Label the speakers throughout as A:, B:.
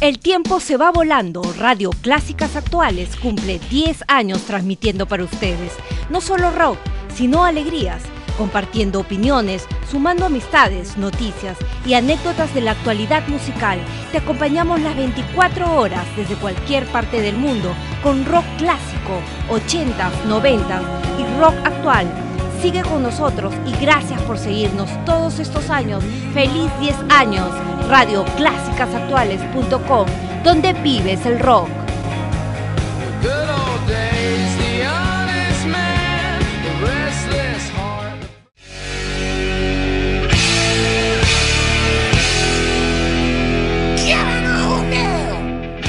A: El tiempo se va volando. Radio Clásicas Actuales cumple 10 años transmitiendo para ustedes. No solo rock, sino alegrías, compartiendo opiniones, sumando amistades, noticias y anécdotas de la actualidad musical. Te acompañamos las 24 horas desde cualquier parte del mundo con rock clásico, 80s, 90s y rock actual. Sigue con nosotros y gracias por seguirnos todos estos años. Feliz 10 años radioclásicasactuales.com, donde vives el rock.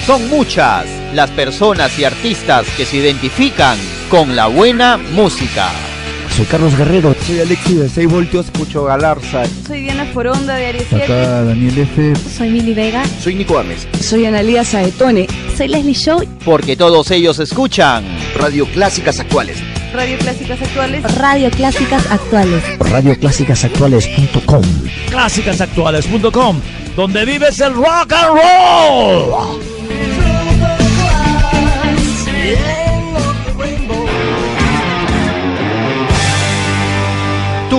B: Son muchas las personas y artistas que se identifican con la buena música.
C: Soy Carlos Guerrero.
D: Soy Alexi de 6 voltios.
E: Escucho Galarza.
F: Soy Diana Foronda de Aries 7.
G: Acá Daniel F.
H: Soy Mili Vega.
I: Soy Nico Ames.
J: Soy Analia Saetone.
H: Soy Leslie Show.
B: Porque todos ellos escuchan
I: Radio Clásicas Actuales.
F: Radio Clásicas Actuales.
H: Radio Clásicas Actuales.
C: Radioclásicasactuales.com.
K: Clásicasactuales.com, donde vives el rock and roll.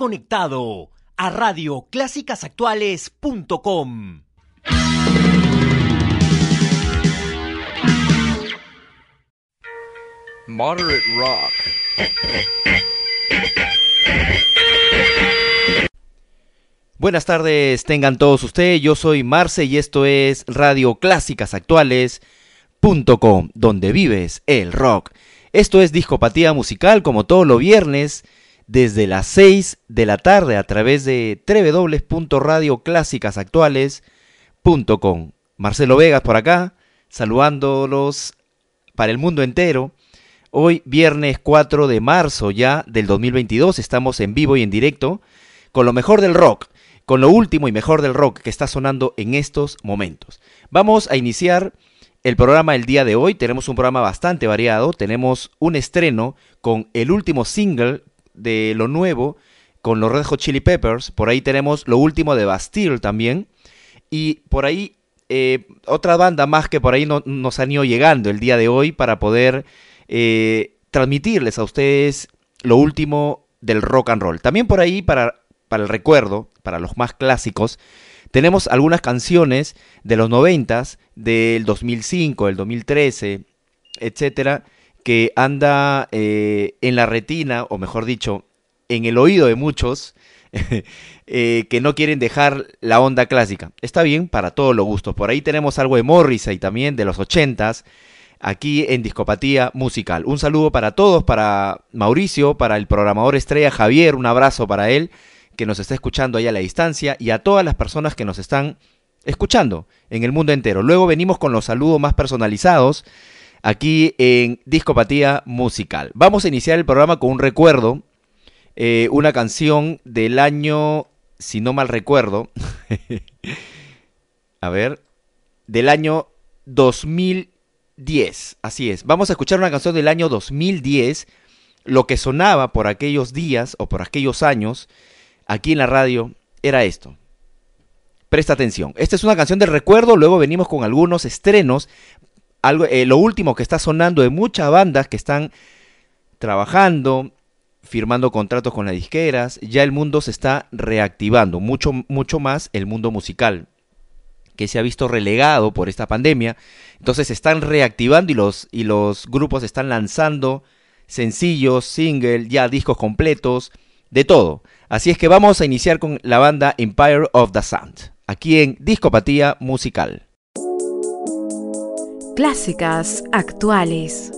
L: conectado a radioclásicasactuales.com.
I: Moderate Rock.
B: Buenas tardes, tengan todos ustedes. Yo soy Marce y esto es radioclásicasactuales.com, donde vives el rock. Esto es Discopatía Musical, como todos los viernes desde las 6 de la tarde a través de www.radioclásicasactuales.com. Marcelo Vegas por acá, saludándolos para el mundo entero. Hoy, viernes 4 de marzo ya del 2022, estamos en vivo y en directo con lo mejor del rock, con lo último y mejor del rock que está sonando en estos momentos. Vamos a iniciar el programa el día de hoy. Tenemos un programa bastante variado. Tenemos un estreno con el último single de lo nuevo con los Red Hot Chili Peppers. Por ahí tenemos lo último de Bastille también. Y por ahí eh, otra banda más que por ahí no, nos han ido llegando el día de hoy para poder eh, transmitirles a ustedes lo último del rock and roll. También por ahí para, para el recuerdo, para los más clásicos, tenemos algunas canciones de los noventas, del 2005, del 2013, etcétera, que anda eh, en la retina, o mejor dicho, en el oído de muchos eh, que no quieren dejar la onda clásica. Está bien para todos los gustos. Por ahí tenemos algo de Morrissey también, de los ochentas, aquí en Discopatía Musical. Un saludo para todos, para Mauricio, para el programador estrella Javier, un abrazo para él, que nos está escuchando ahí a la distancia, y a todas las personas que nos están escuchando en el mundo entero. Luego venimos con los saludos más personalizados aquí en Discopatía Musical. Vamos a iniciar el programa con un recuerdo, eh, una canción del año, si no mal recuerdo, a ver, del año 2010, así es. Vamos a escuchar una canción del año 2010, lo que sonaba por aquellos días o por aquellos años aquí en la radio era esto. Presta atención. Esta es una canción del recuerdo, luego venimos con algunos estrenos algo, eh, lo último que está sonando de muchas bandas que están trabajando, firmando contratos con las disqueras, ya el mundo se está reactivando, mucho, mucho más el mundo musical, que se ha visto relegado por esta pandemia. Entonces se están reactivando y los, y los grupos están lanzando sencillos, singles, ya discos completos, de todo. Así es que vamos a iniciar con la banda Empire of the Sound, aquí en Discopatía Musical
M: clásicas, actuales.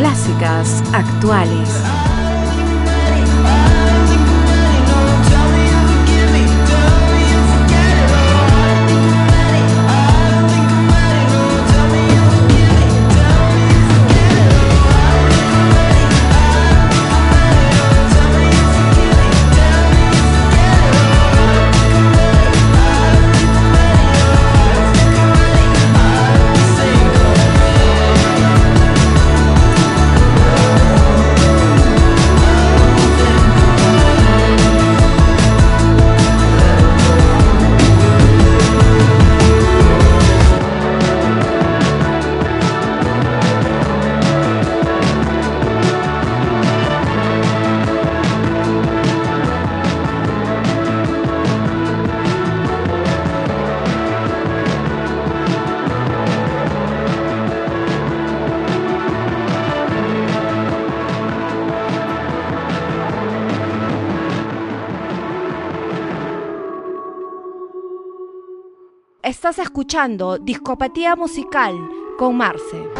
N: Clásicas actuales.
O: Escuchando Discopatía Musical con Marce.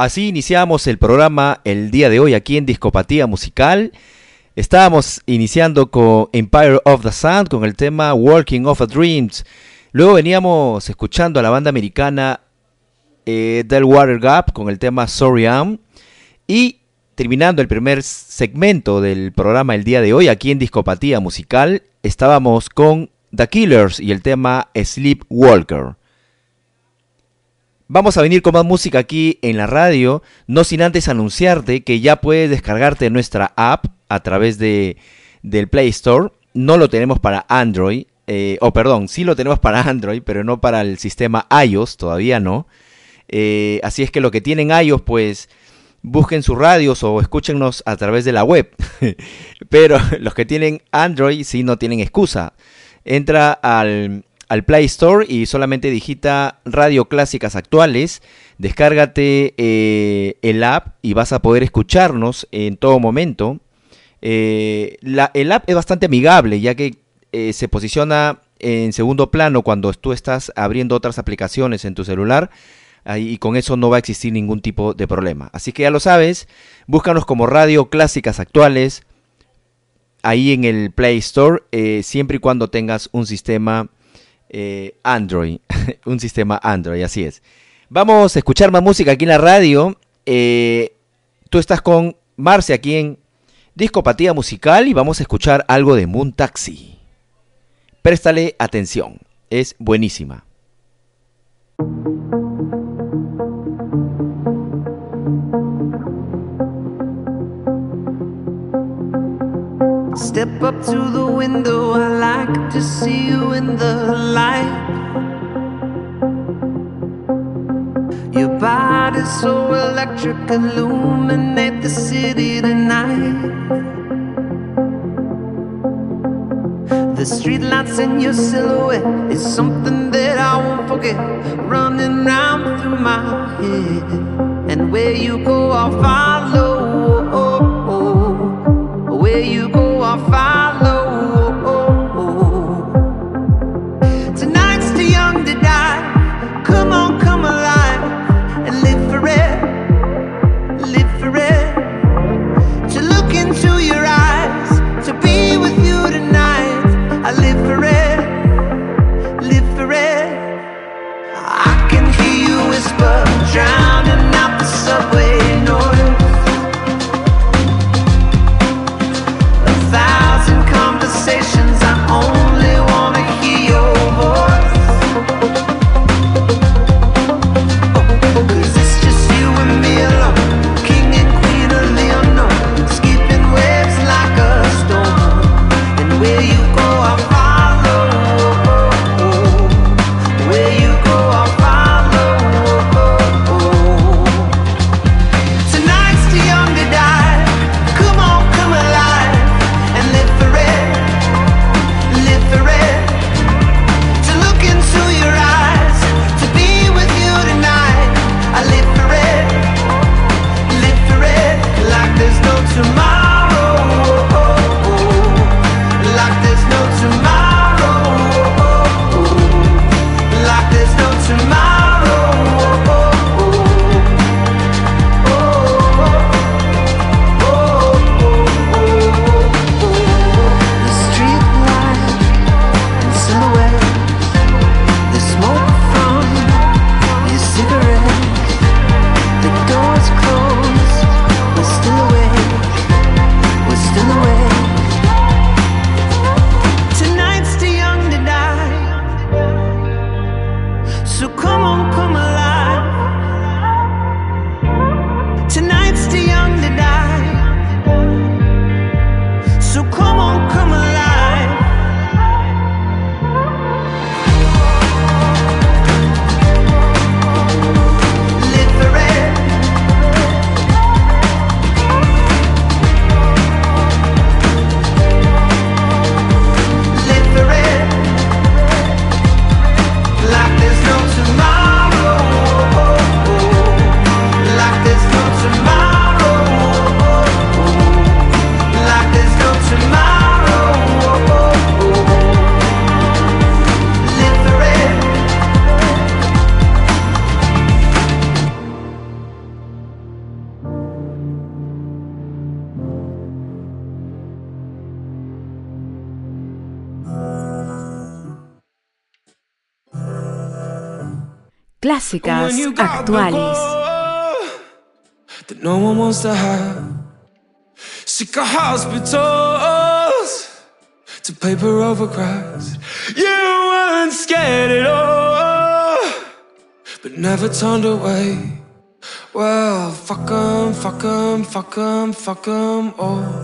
B: Así iniciamos el programa el día de hoy aquí en Discopatía Musical. Estábamos iniciando con Empire of the Sun con el tema Working of a Dreams. Luego veníamos escuchando a la banda americana eh, Del Water Gap con el tema Sorry Am. Y terminando el primer segmento del programa el día de hoy aquí en Discopatía Musical, estábamos con The Killers y el tema Sleepwalker. Vamos a venir con más música aquí en la radio, no sin antes anunciarte que ya puedes descargarte nuestra app a través de, del Play Store. No lo tenemos para Android, eh, o perdón, sí lo tenemos para Android, pero no para el sistema iOS, todavía no. Eh, así es que lo que tienen iOS, pues busquen sus radios o escúchennos a través de la web. pero los que tienen Android sí no tienen excusa. Entra al, al Play Store y solamente digita Radio Clásicas Actuales. Descárgate eh, el app y vas a poder escucharnos en todo momento. Eh, la, el app es bastante amigable ya que eh, se posiciona en segundo plano cuando tú estás abriendo otras aplicaciones en tu celular y con eso no va a existir ningún tipo de problema. Así que ya lo sabes, búscanos como Radio Clásicas Actuales ahí en el Play Store siempre y cuando tengas un sistema eh, Android, un sistema Android, así es. Vamos a escuchar más música aquí en la radio. Eh, tú estás con Marce aquí en Discopatía Musical y vamos a escuchar algo de Moon Taxi. Préstale atención, es buenísima.
P: Step up to the window, I like to see you in the light. Your body's so electric, illuminate the city tonight. The streetlights in your silhouette is something that I won't forget. Running round through my head, and where you go, I'll follow. Where you go,
Q: far temas
N: actuales.
Q: to paper over cracks. You weren't scared at all, but never turned away. Well, fuck 'em, fuck 'em, fuck 'em, fuck 'em all.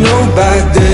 Q: no
R: back then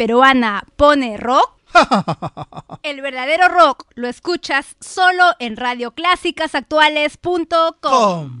R: peruana pone rock? El verdadero rock lo escuchas solo en radioclásicasactuales.com.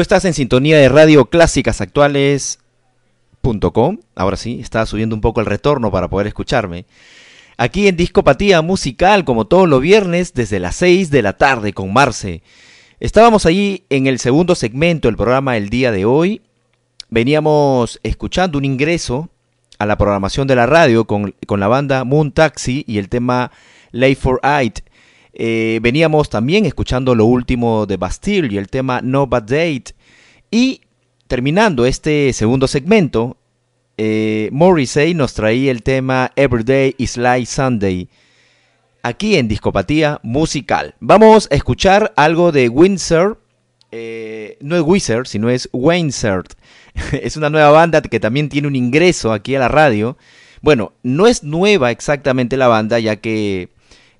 B: Estás en sintonía de Radio Clásicas Actuales.com. Ahora sí, está subiendo un poco el retorno para poder escucharme. Aquí en Discopatía Musical, como todos los viernes, desde las 6 de la tarde con Marce. Estábamos allí en el segundo segmento del programa el día de hoy. Veníamos escuchando un ingreso a la programación de la radio con, con la banda Moon Taxi y el tema Lay for Eight. Eh, veníamos también escuchando lo último de Bastille y el tema No Bad Date. Y terminando este segundo segmento, eh, Morrissey nos traía el tema Everyday is Like Sunday. Aquí en Discopatía Musical. Vamos a escuchar algo de Windsor. eh, no es Wizard, sino es Windsor. es una nueva banda que también tiene un ingreso aquí a la radio. Bueno, no es nueva exactamente la banda, ya que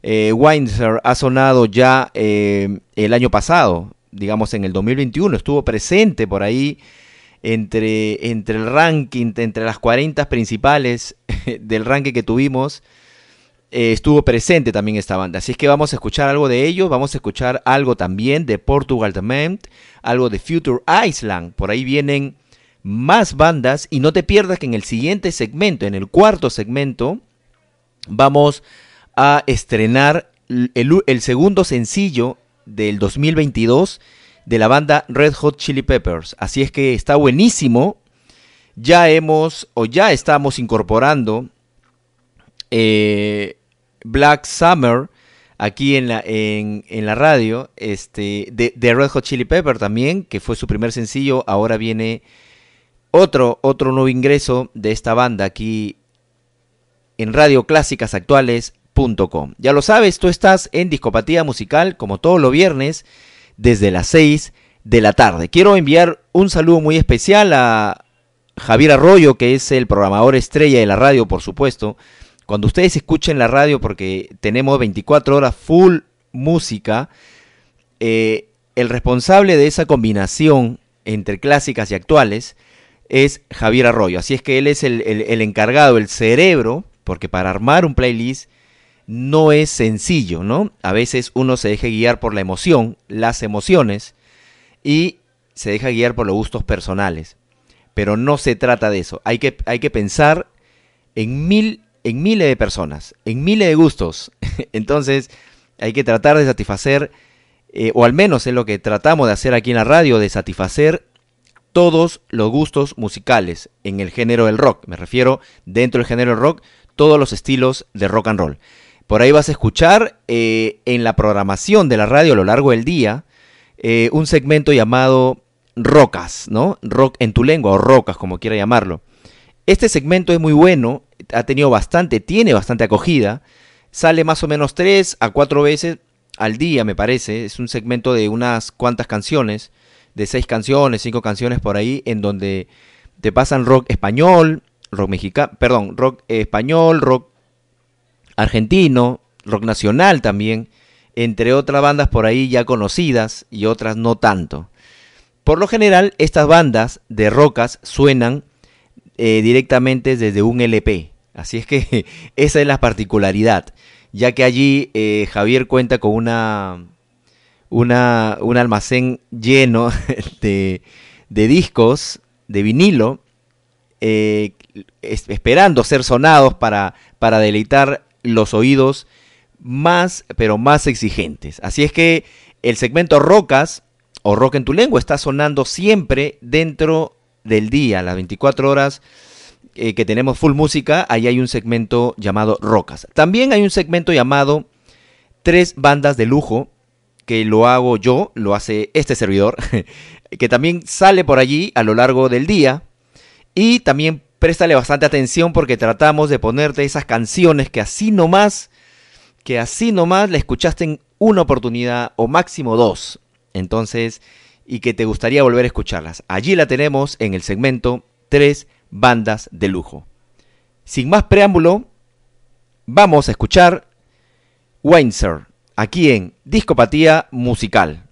B: eh, Windsor ha sonado ya eh, el año pasado, digamos en el 2021, estuvo presente por ahí entre, entre el ranking, entre las 40 principales del ranking que tuvimos, eh, estuvo presente también esta banda. Así es que vamos a escuchar algo de ellos, vamos a escuchar algo también de Portugal Dement, algo de Future Island, por ahí vienen más bandas y no te pierdas que en el siguiente segmento, en el cuarto segmento, vamos a estrenar el, segundo sencillo del 2022 de la banda Red Hot Chili Peppers. Así es que está buenísimo. Ya hemos o ya estamos incorporando eh, Black Summer aquí en la, en, en la radio este, de, de Red Hot Chili Pepper también, que fue su primer sencillo. Ahora viene otro, otro nuevo ingreso de esta banda aquí en Radio Clásicas Ya lo sabes, tú estás en Discopatía Musical como todos los viernes desde las 6 de la tarde. Quiero enviar un saludo muy especial a Javier Arroyo, que es el programador estrella de la radio, por supuesto. Cuando ustedes escuchen la radio, porque tenemos 24 horas full música, eh, el responsable de esa combinación entre clásicas y actuales es Javier Arroyo. Así es que él es el, el encargado, el cerebro, porque para armar un playlist no es sencillo, ¿no? A veces uno se deja guiar por la emoción, las emociones, y se deja guiar por los gustos personales. Pero no se trata de eso. Hay que, hay que pensar en mil, en miles de personas, en miles de gustos. Entonces, hay que tratar de satisfacer, eh, o al menos es lo que tratamos de hacer aquí en la radio, de satisfacer todos los gustos musicales en el género del rock. Me refiero dentro del género del rock, todos los estilos de rock and roll. Por ahí vas a escuchar eh, en la programación de la radio a lo largo del día eh, un segmento llamado Rocas, ¿no? Rock en tu lengua o Rocas, como quiera llamarlo. Este segmento es muy bueno, ha tenido bastante, tiene bastante acogida. Sale más o menos tres a cuatro veces al día, me parece. Es un segmento de unas cuantas canciones, de seis canciones, cinco canciones por ahí, en donde te pasan rock español, rock mexicano, perdón, rock español, rock argentino, rock nacional también, entre otras bandas por ahí ya conocidas y otras no tanto. Por lo general, estas bandas de rocas suenan eh, directamente desde un LP. Así es que esa es la particularidad, ya que allí eh, Javier cuenta con una, una, un almacén lleno de, de discos de vinilo, eh, es, esperando ser sonados para, para deleitar los oídos más, pero más exigentes. Así es que el segmento Rocas o Rock en tu lengua está sonando siempre dentro del día, las 24 horas eh, que tenemos full música, ahí hay un segmento llamado Rocas. También hay un segmento llamado Tres bandas de lujo, que lo hago yo, lo hace este servidor, que también sale por allí a lo largo del día. Y también préstale bastante atención porque tratamos de ponerte esas canciones que así nomás, que así nomás la escuchaste en una oportunidad o máximo dos. Entonces, y que te gustaría volver a escucharlas. Allí la tenemos en el segmento Tres bandas de lujo. Sin más preámbulo, vamos a escuchar Windsor, aquí en Discopatía Musical.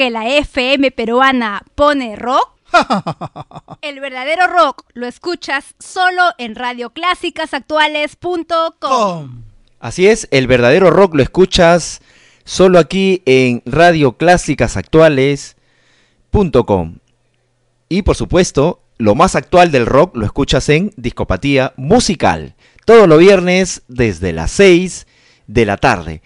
S: que la FM peruana pone rock? El verdadero rock lo escuchas solo en radioclásicasactuales.com.
B: Así es, el verdadero rock lo escuchas solo aquí en radioclásicasactuales.com. Y por supuesto, lo más actual del rock lo escuchas en Discopatía Musical, todos los viernes desde las 6 de la tarde.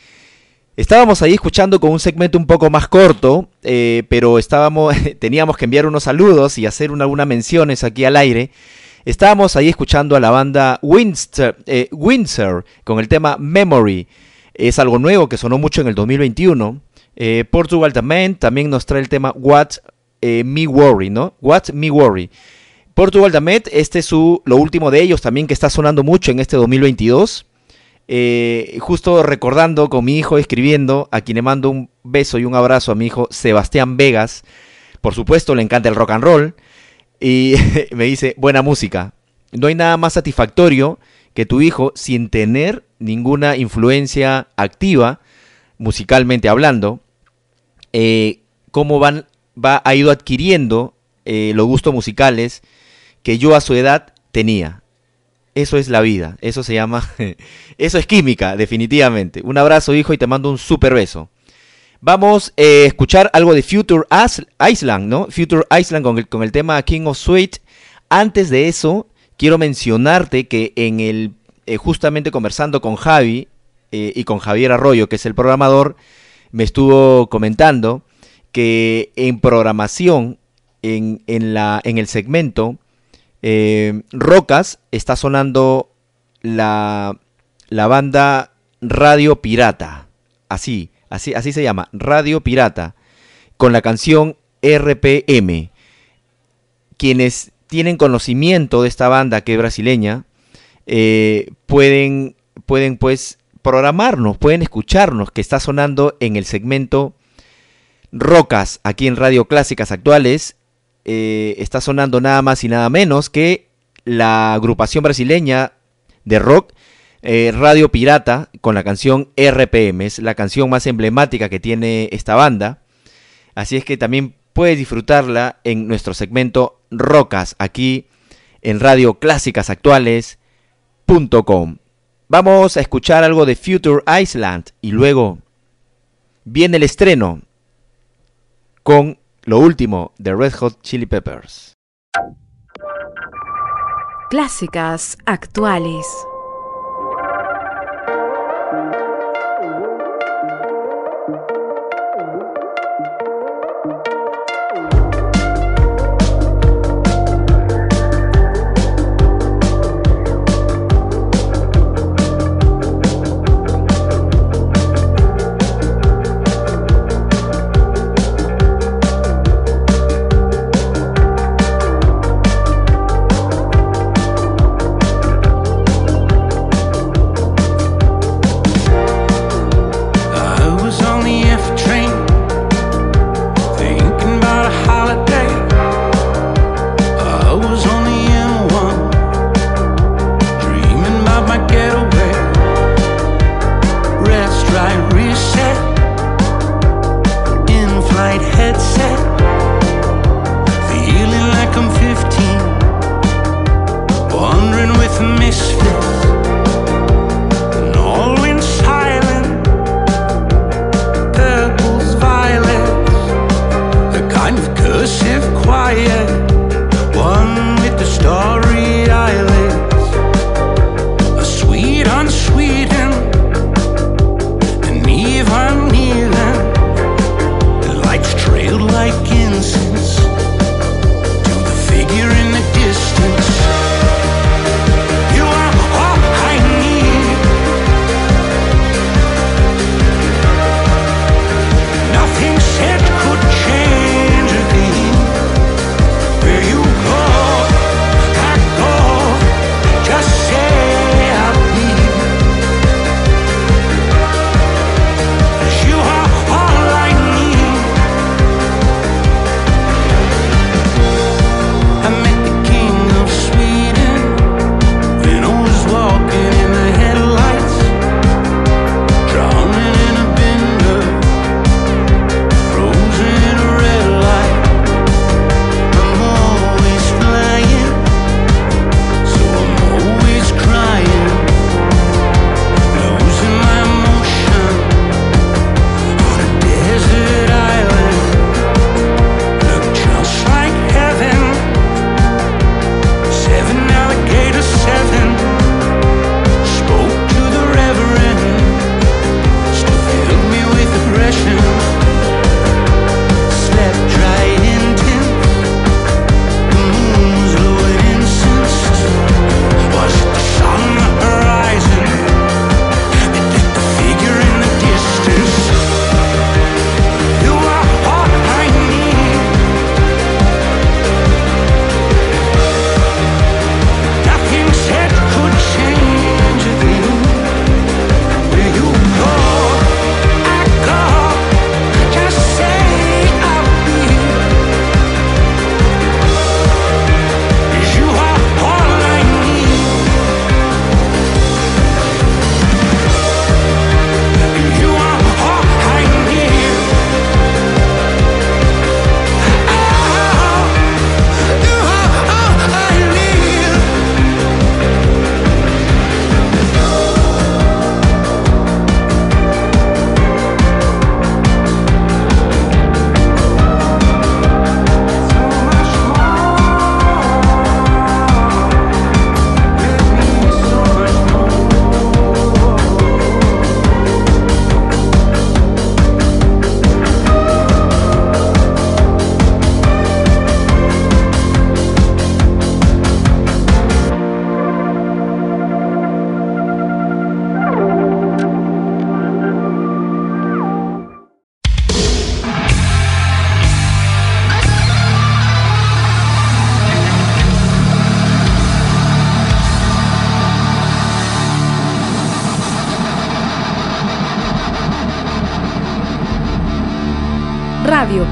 B: Estábamos ahí escuchando con un segmento un poco más corto, eh, pero estábamos, teníamos que enviar unos saludos y hacer una- algunas menciones aquí al aire. Estábamos ahí escuchando a la banda Windsor, eh, Windsor con el tema Memory. Es algo nuevo que sonó mucho en el 2021. Eh, Portugal también, también nos trae el tema What eh, Me Worry, ¿no? What Me Worry. Portugal Damet, este es su, lo último de ellos también que está sonando mucho en este 2022. Eh, justo recordando con mi hijo escribiendo, a quien le mando un beso y un abrazo a mi hijo Sebastián Vegas. Por supuesto, le encanta el rock and roll. Y me dice, buena música. No hay nada más satisfactorio que tu hijo, sin tener ninguna influencia activa, musicalmente hablando, eh, cómo van, va, ha ido adquiriendo eh, los gustos musicales que yo a su edad tenía. Eso es la vida, eso se llama, eso es química, definitivamente. Un abrazo, hijo, y te mando un super beso. Vamos eh, a escuchar algo de Future Island, ¿no? Future Island con el, con el tema King of Sweet. Antes de eso, quiero mencionarte que en el, eh, justamente conversando con Javi eh, y con Javier Arroyo, que es el programador, me estuvo comentando que en programación, en, en la, en el segmento eh, Rocas, está sonando la, la banda Radio Pirata. Así, así, así se llama, Radio Pirata, con la canción RPM. Quienes tienen conocimiento de esta banda que es brasileña, eh, pueden, pueden pues programarnos, pueden escucharnos, que está sonando en el segmento Rocas, aquí en Radio Clásicas Actuales, eh, está sonando nada más y nada menos que la agrupación brasileña de rock eh, Radio Pirata con la canción RPM. Es la canción más emblemática que tiene esta banda. Así es que también puedes disfrutarla en nuestro segmento Rocas aquí en Radio Clásicas Actuales.com. Vamos a escuchar algo de Future Island y luego viene el estreno con lo último de Red Hot Chili Peppers.
N: Clásicas actuales.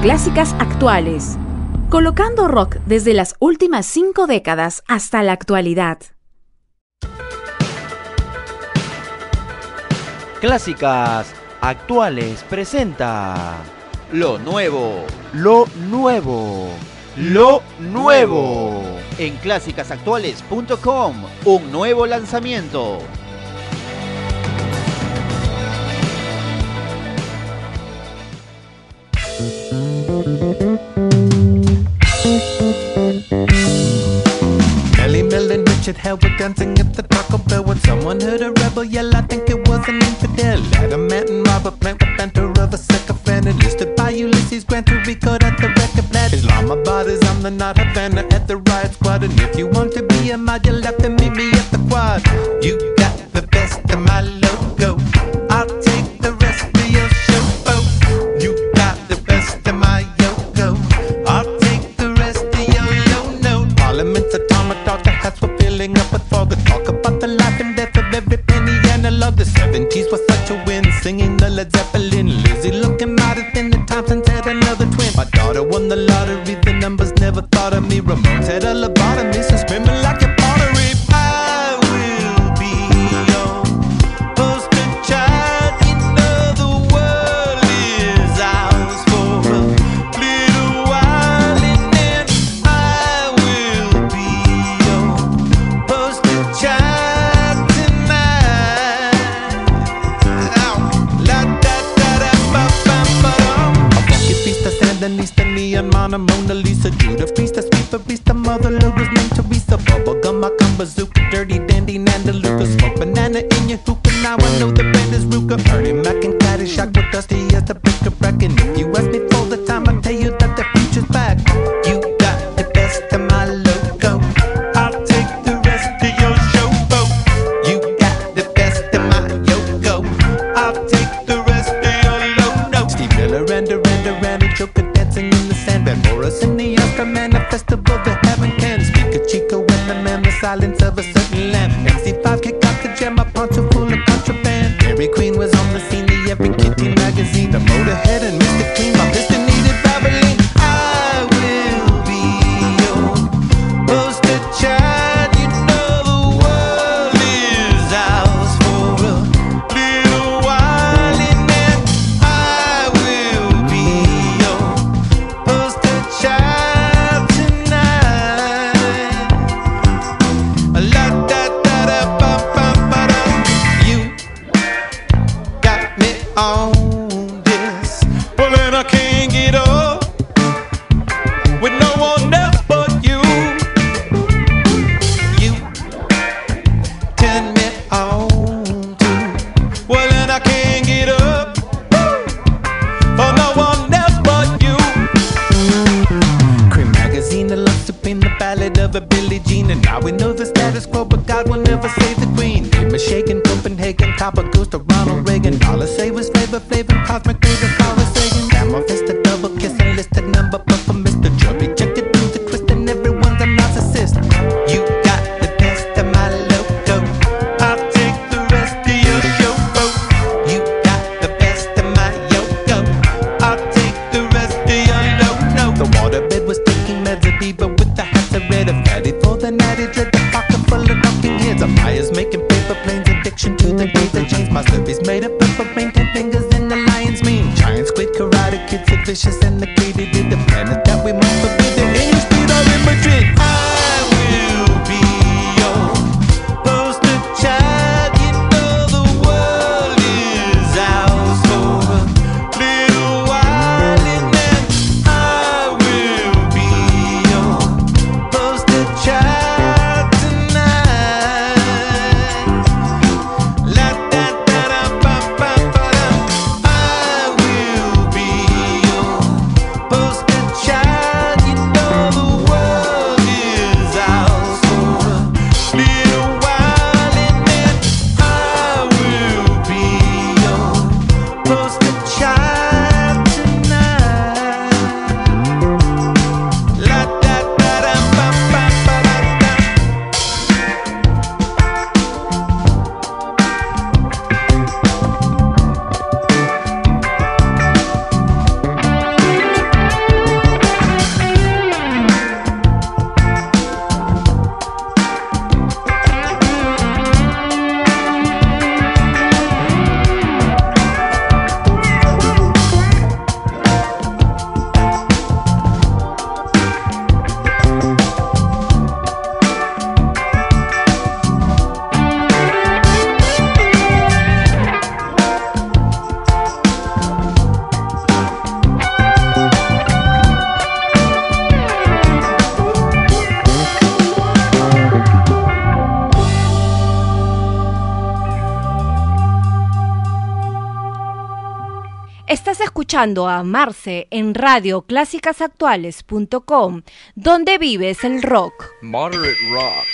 N: clásicas actuales. Colocando rock desde las últimas cinco décadas hasta la actualidad.
B: Clásicas actuales presenta
I: Lo nuevo.
B: Lo nuevo. Lo nuevo.
I: En clásicasactuales.com, un nuevo lanzamiento.
P: dancing at the Taco Bell when someone heard a rebel yell. I think it was an infidel. Adamant and Robert Plant with banter of a sycophant. Enlisted by Ulysses Grant to record at the record plant. Islamabad is on the not Havana.
O: Escuchando a Marce en radioclásicasactuales.com, donde vives el rock.
T: Moderate rock.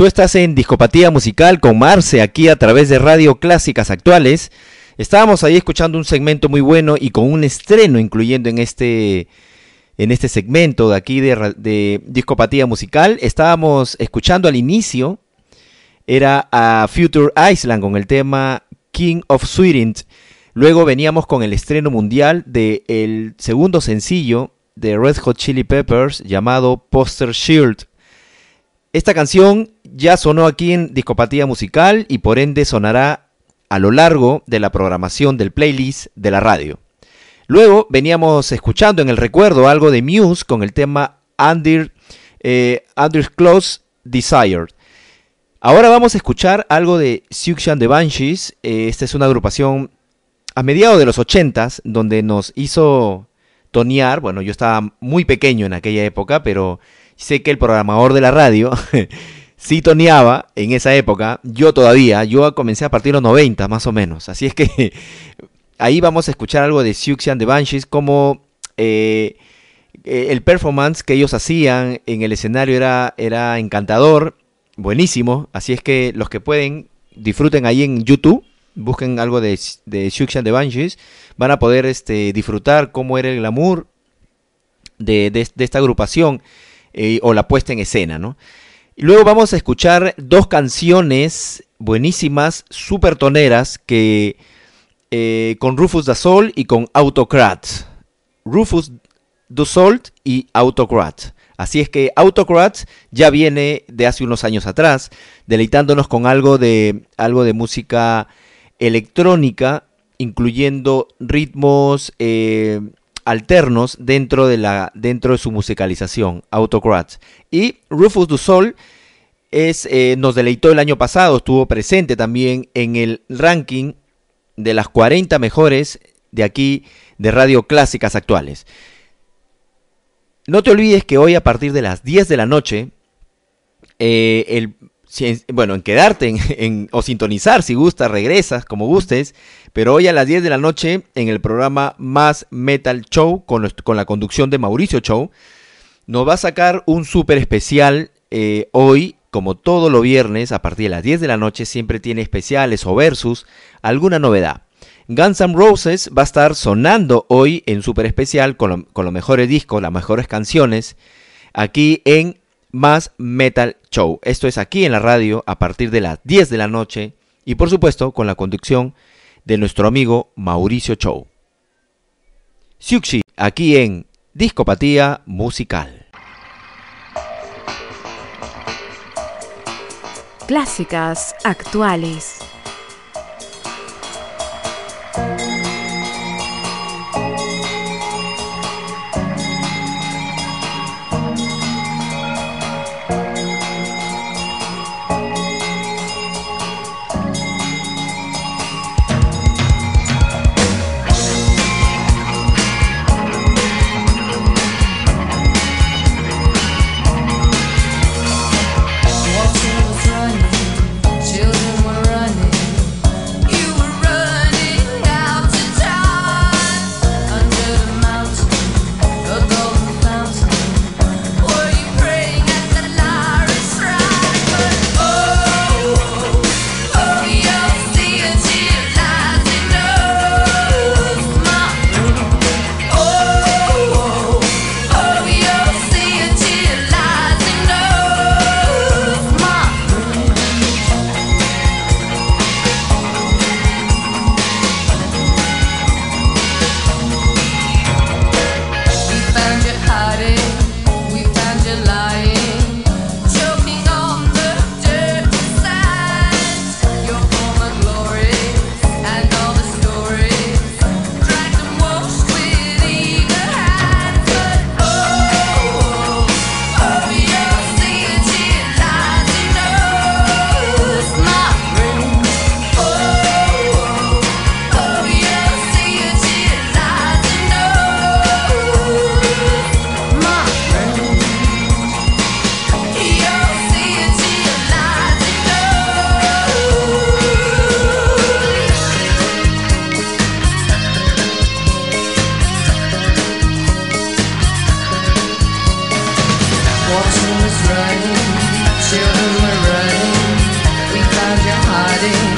B: Tú estás en Discopatía Musical con Marce aquí a través de Radio Clásicas Actuales. Estábamos ahí escuchando un segmento muy bueno y con un estreno incluyendo en este en este segmento de aquí de, de Discopatía Musical. Estábamos escuchando al inicio era a Future Island con el tema King of Sweden. Luego veníamos con el estreno mundial del segundo sencillo de Red Hot Chili Peppers llamado Poster Shield. Esta canción ya sonó aquí en Discopatía Musical y por ende sonará a lo largo de la programación del playlist de la radio. Luego veníamos escuchando en el recuerdo algo de Muse con el tema Under, eh, Close Desired. Ahora vamos a escuchar algo de and the Banshees. Eh, esta es una agrupación a mediados de los 80s donde nos hizo tonear. Bueno, yo estaba muy pequeño en aquella época, pero sé que el programador de la radio sí toneaba en esa época. Yo todavía, yo comencé a partir de los 90 más o menos. Así es que ahí vamos a escuchar algo de Siouxsie and the Banshees, como eh, eh, el performance que ellos hacían en el escenario era, era encantador, buenísimo. Así es que los que pueden, disfruten ahí en YouTube, busquen algo de, de Siouxsie and the Banshees, van a poder este, disfrutar cómo era el glamour de, de- de esta agrupación eh, o la puesta en escena, ¿no? Y luego vamos a escuchar dos canciones buenísimas, super toneras, que eh, con Rufus da Sol y con Autocrat. Rufus Sol y Autocrat. Así es que Autocrat ya viene de hace unos años atrás, deleitándonos con algo de, algo de música electrónica, incluyendo ritmos eh, alternos dentro de, la, dentro de su musicalización, Autocrat. Y Rufus du Sol es, eh, nos deleitó el año pasado, estuvo presente también en el ranking de las 40 mejores de aquí de Radio Clásicas Actuales. No te olvides que hoy a partir de las 10 de la noche, eh, el, bueno, en quedarte en, o sintonizar si gustas, regresas como gustes, pero hoy a las 10 de la noche en el programa Más Metal Show con, la conducción de Mauricio Show, nos va a sacar un súper especial eh, hoy, como todos los viernes, a partir de las 10 de la noche, siempre tiene especiales o versus, alguna novedad. Guns N' Roses va a estar sonando hoy en súper especial con, con los mejores discos, las mejores canciones, aquí en Más Metal Show. Esto es aquí en la radio a partir de las 10 de la noche y por supuesto con la conducción de nuestro amigo Mauricio Show. Siuxi, aquí en Discopatía Musical.
N: Clásicas actuales.
U: hiding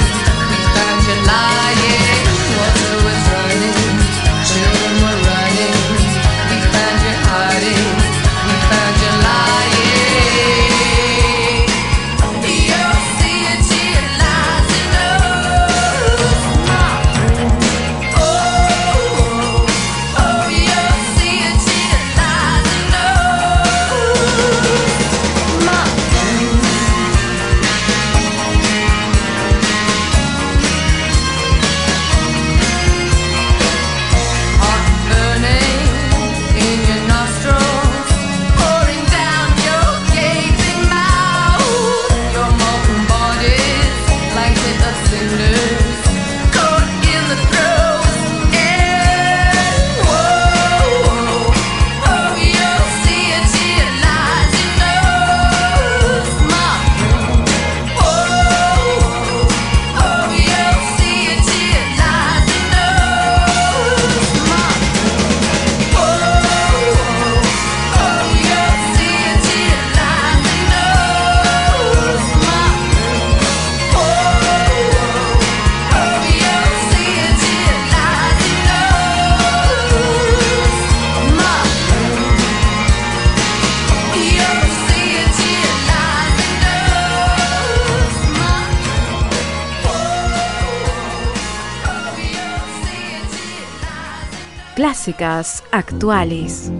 N: Clásicas actuales.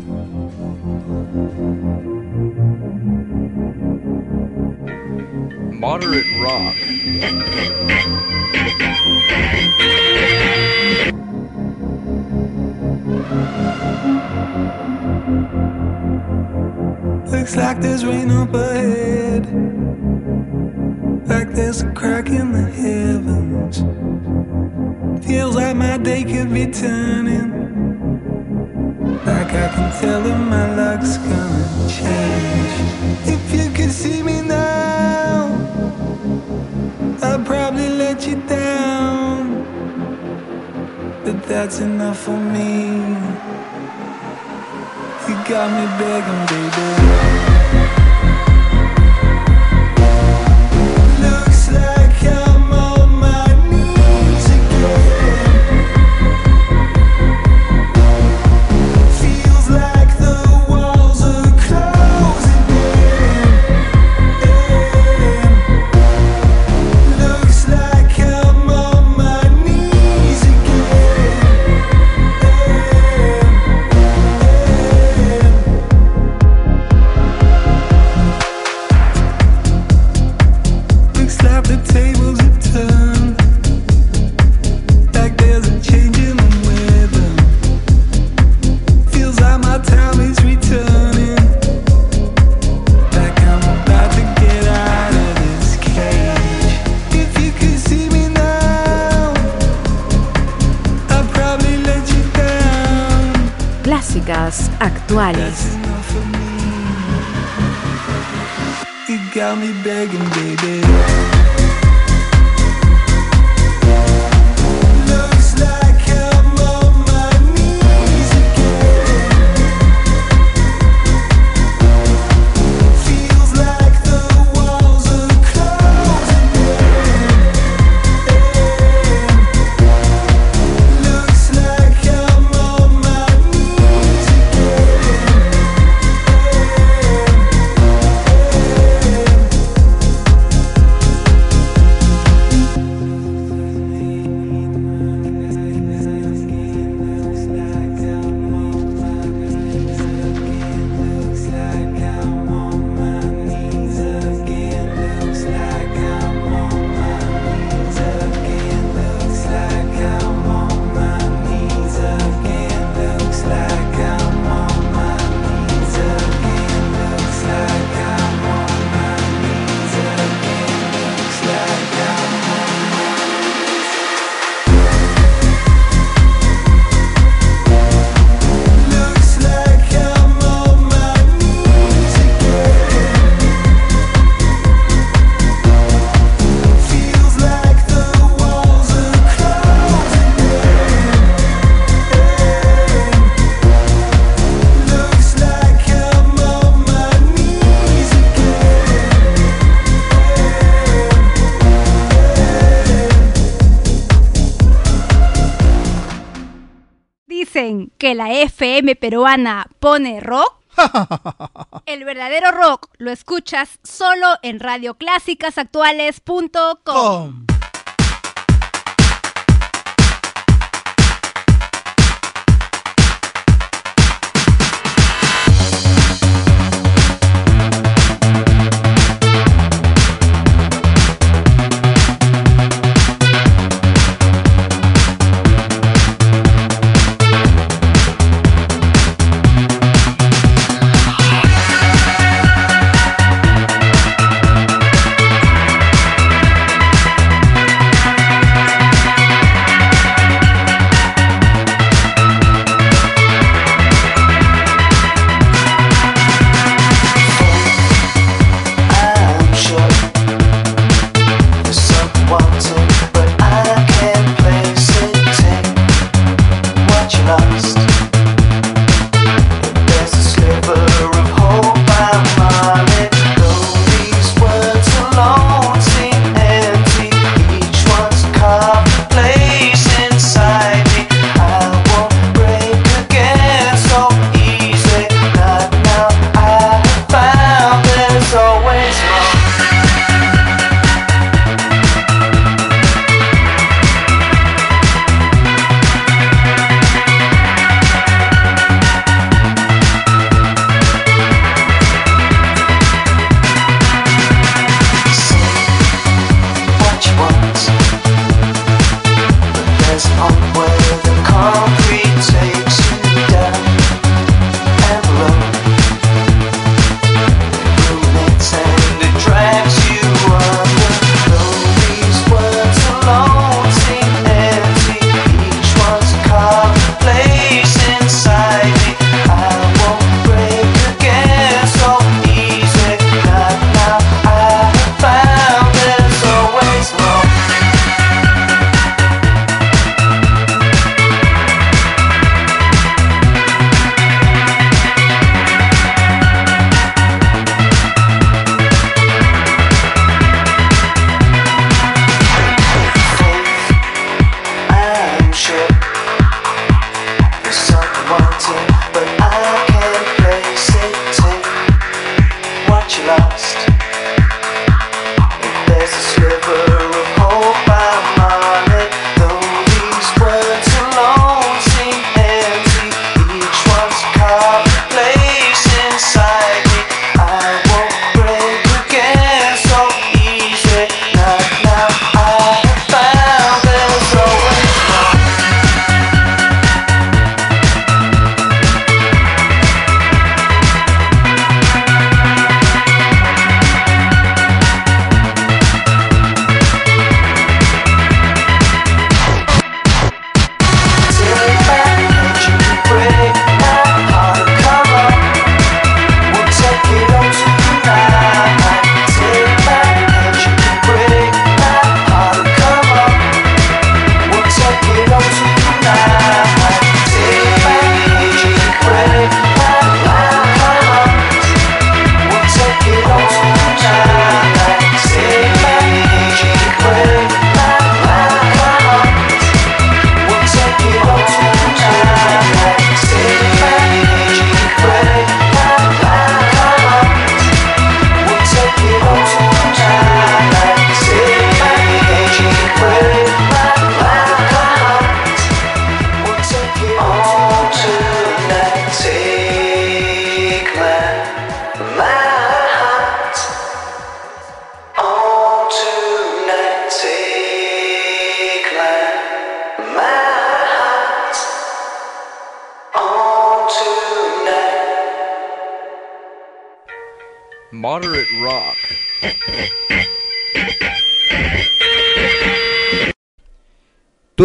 T: Moderate rock.
Q: Looks like there's rain up ahead. Like there's a crack in the heavens. Feels like my day could be turning. I can tell that my luck's gonna change. If you could see me now, I'd probably let you down. But that's enough for me. You got me begging, baby.
R: FM peruana pone rock. El verdadero rock lo escuchas solo en radioclásicasactuales.com.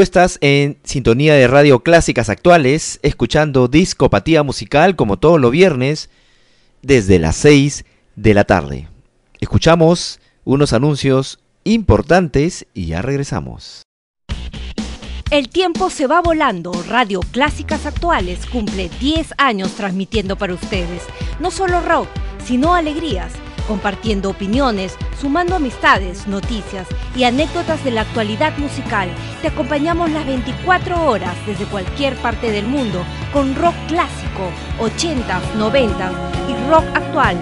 B: estás en sintonía de radio clásicas actuales, escuchando discopatía musical como todos los viernes desde las 6 de la tarde. Escuchamos unos anuncios importantes y ya regresamos.
A: El tiempo se va volando. Radio Clásicas Actuales cumple 10 años transmitiendo para ustedes. No solo rock, sino alegrías, compartiendo opiniones, sumando amistades, noticias y anécdotas de la actualidad musical. Te acompañamos las 24 horas desde cualquier parte del mundo con rock clásico, 80s, 90s y rock actual.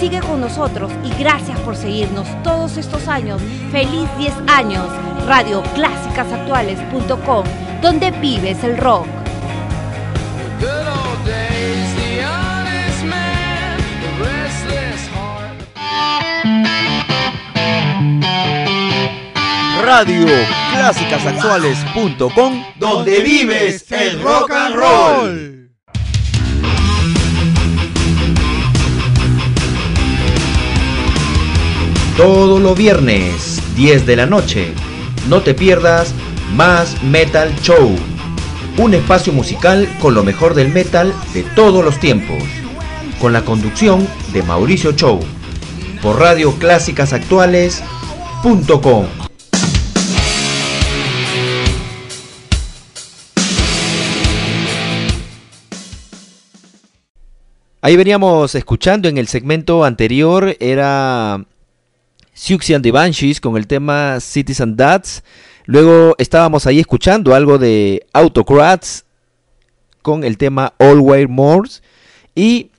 A: Sigue con nosotros y gracias por seguirnos todos estos años. Feliz 10 años. Radio Clásicasactuales.com, donde vives el rock.
B: Radio clásicasactuales.com,
D: donde vives el rock and roll.
B: Todos los viernes, 10 de la noche. No te pierdas Más Metal Show. Un espacio musical con lo mejor del metal de todos los tiempos. Con la conducción de Mauricio Show. Por Radio Ahí veníamos escuchando en el segmento anterior, era Siouxsie and the Banshees con el tema Cities and Dads. Luego estábamos ahí escuchando algo de Autocrats con el tema Always More. Y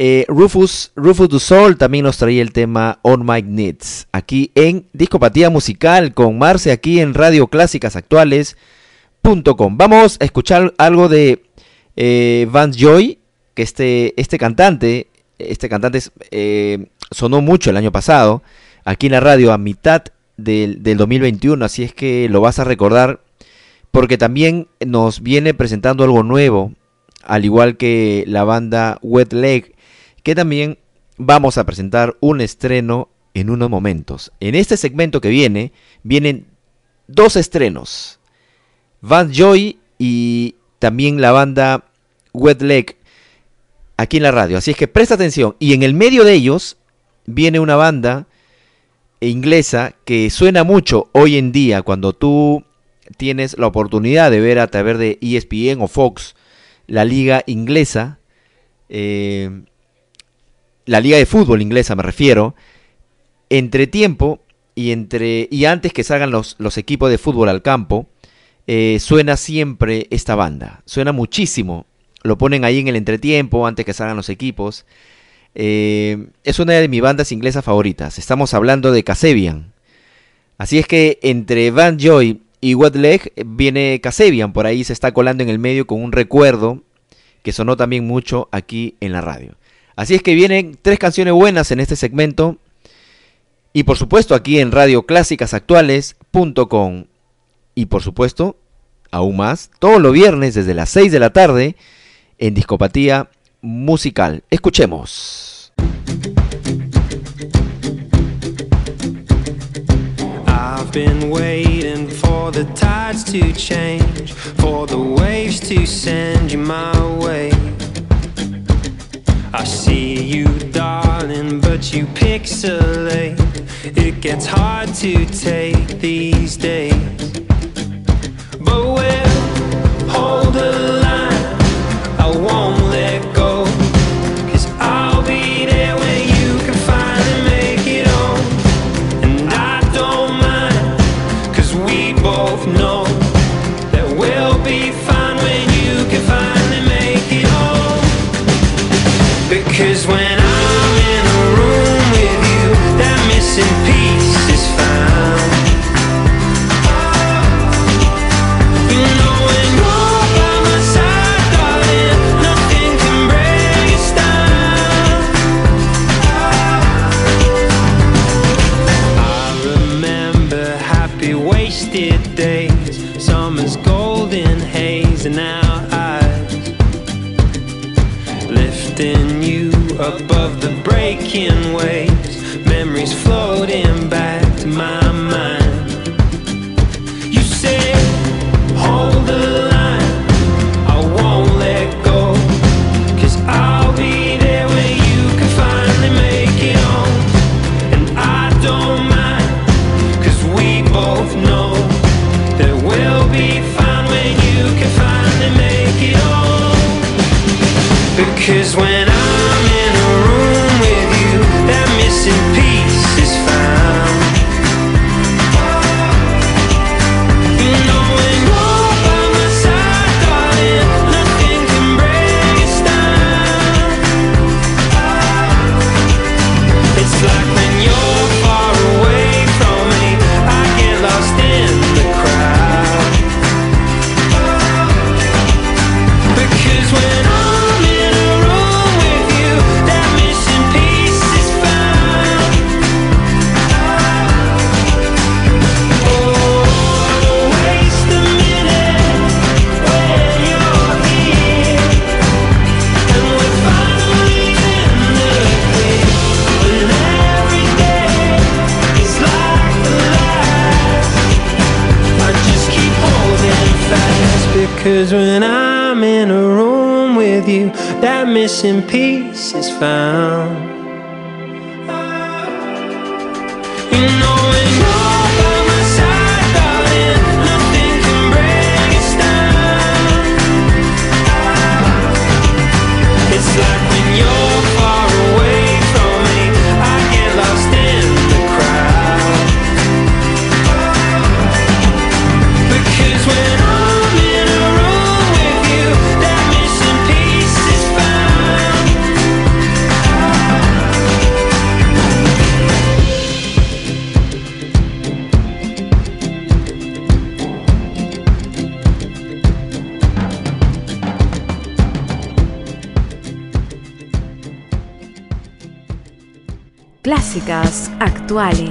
B: eh, Rufus, Rufus Du Sol también nos traía el tema On My Needs. Aquí en Discopatía Musical con Marce aquí en Radio Clásicas Actuales.com. Vamos a escuchar algo de eh, Vance Joy, este, este cantante, este cantante eh, sonó mucho el año pasado aquí en la radio a mitad del, del 2021, así es que lo vas a recordar porque también nos viene presentando algo nuevo, al igual que la banda Wet Leg, que también vamos a presentar un estreno en unos momentos. En este segmento que viene, vienen dos estrenos. Van Joy y también la banda Wet Leg aquí en la radio. Así es que presta atención. Y en el medio de ellos viene una banda inglesa que suena mucho hoy en día cuando tú tienes la oportunidad de ver a través de ESPN o Fox la liga inglesa, eh, la liga de fútbol inglesa me refiero, entre tiempo y, entre, y antes que salgan los, los equipos de fútbol al campo, eh, suena siempre esta banda, suena muchísimo, lo ponen ahí en el entretiempo antes que salgan los equipos. Eh, es una de mis bandas inglesas favoritas. Estamos hablando de Casabian. Así es que entre Van Joy y Wet Leg viene Casabian. Por ahí se está colando en el medio con un recuerdo que sonó también mucho aquí en la radio. Así es que vienen tres canciones buenas en este segmento. Y por supuesto aquí en Radio Actuales.com. Y por supuesto, aún más, todos los viernes desde las 6 de la tarde en Discopatía musical. Escuchemos.
V: I've been waiting for the tides to change, for the waves to send you my way. I see you, darling, but you pixelate. It gets hard to take these days.
N: Clásicas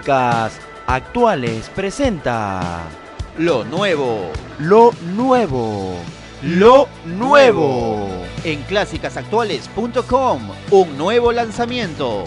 B: clásicas, actuales, presenta
W: Lo Nuevo.
B: Lo Nuevo. Lo Nuevo.
W: En clásicasactuales.com, un nuevo lanzamiento.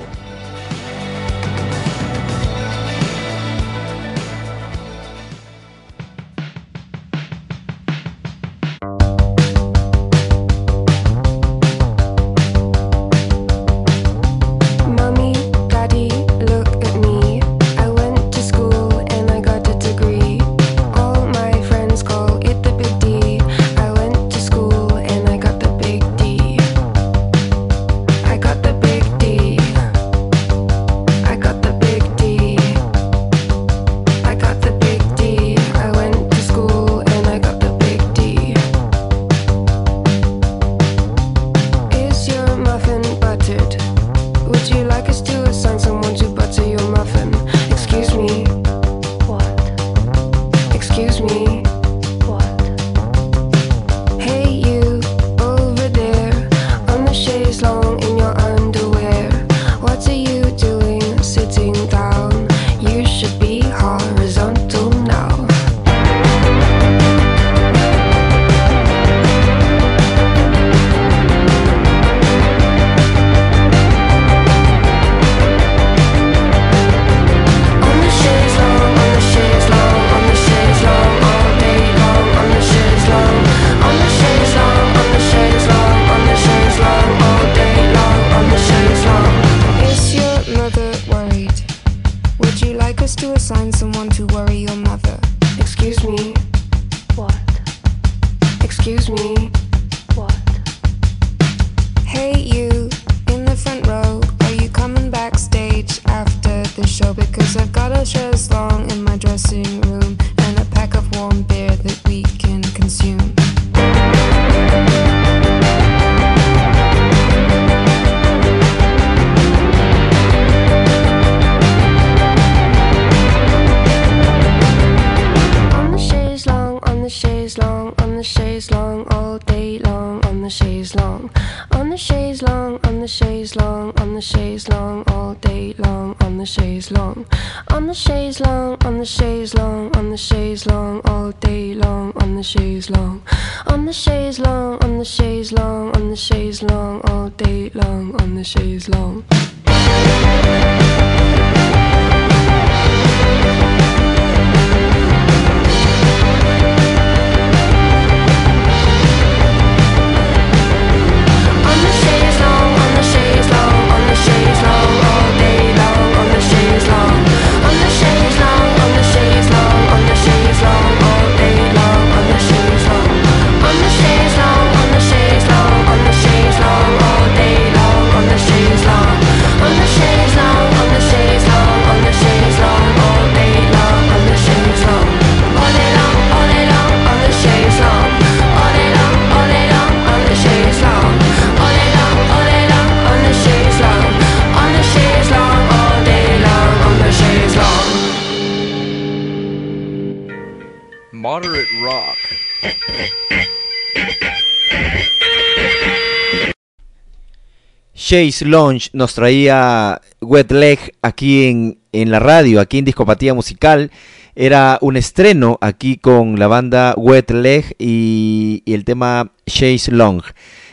B: Chase Lounge nos traía Wet Leg aquí en, en la radio, aquí en Discopatía Musical. Era un estreno aquí con la banda Wet Leg y, el tema Chase Long.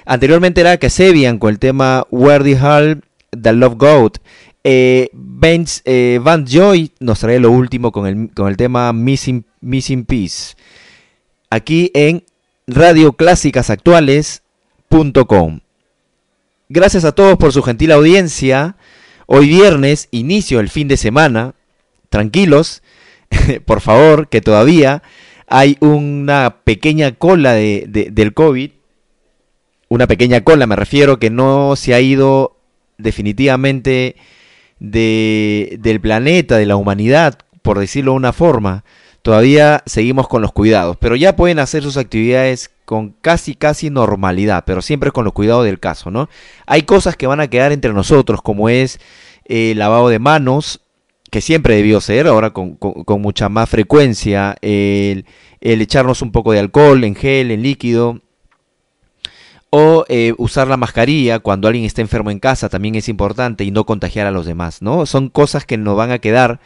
B: Anteriormente era Casebian con el tema Where the Hall, The Love Goat. Eh, eh, Van Joy nos trae lo último con el, con el tema Missing, Missing Peace. Aquí en radioclásicasactuales.com. Gracias a todos por su gentil audiencia. Hoy viernes, inicio el fin de semana. Tranquilos, por favor, que todavía hay una pequeña cola de, de- del COVID. Una pequeña cola, me refiero que no se ha ido definitivamente de, del planeta, de la humanidad, por decirlo de una forma. Todavía seguimos con los cuidados, pero ya pueden hacer sus actividades con casi casi normalidad, pero siempre con los cuidados del caso, ¿no? Hay cosas que van a quedar entre nosotros, como es eh, lavado de manos, que siempre debió ser, ahora con, con- mucha más frecuencia, el, el echarnos un poco de alcohol en gel, en líquido, o eh, usar la mascarilla cuando alguien está enfermo en casa también es importante y no contagiar a los demás, ¿no? Son cosas que nos van a quedar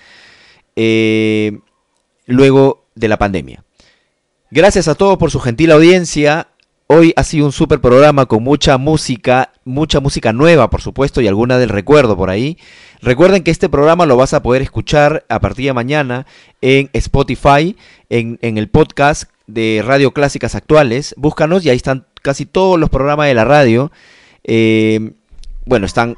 B: eh, luego de la pandemia. Gracias a todos por su gentil audiencia. Hoy ha sido un super programa con mucha música, mucha música nueva, por supuesto, y alguna del recuerdo por ahí. Recuerden que este programa lo vas a poder escuchar a partir de mañana en Spotify, en, el podcast de Radio Clásicas Actuales. Búscanos y ahí están casi todos los programas de la radio. Eh, bueno, están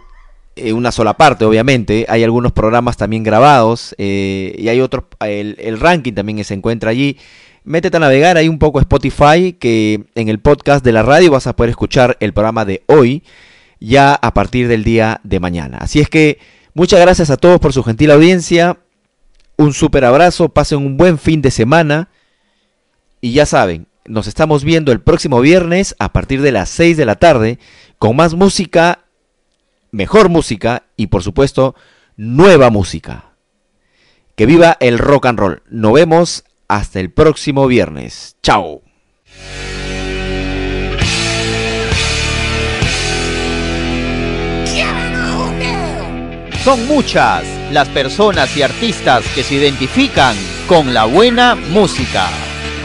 B: en una sola parte, obviamente. Hay algunos programas también grabados eh, y hay otros. El, el ranking también se encuentra allí. Métete a navegar ahí un poco Spotify, que en el podcast de la radio vas a poder escuchar el programa de hoy, ya a partir del día de mañana. Así es que muchas gracias a todos por su gentil audiencia. Un súper abrazo, pasen un buen fin de semana. Y ya saben, nos estamos viendo el próximo viernes a partir de las 6 de la tarde con más música, mejor música y por supuesto nueva música. Que viva el rock and roll. Nos vemos hasta el próximo viernes. Chao.
W: Son muchas las personas y artistas que se identifican con la buena música.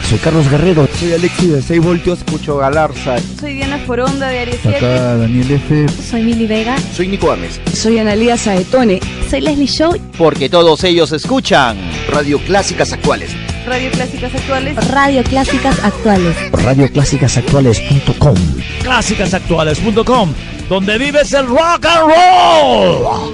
L: Soy Carlos Guerrero.
G: Soy Alexis de 6 voltios, escucho Galarza.
F: Soy Diana Foronda de Aries 7.
G: Acá Daniel F.
H: Soy Mili Vega.
J: Soy Nico Ames.
F: Soy Analía Saetone.
H: Soy Leslie Show.
W: Porque todos ellos escuchan
J: Radio Clásicas Actuales.
F: Radio Clásicas Actuales.
H: Radio Clásicas Actuales.
L: Radioclásicasactuales.com.
K: Clásicasactuales.com, donde vives el rock and roll.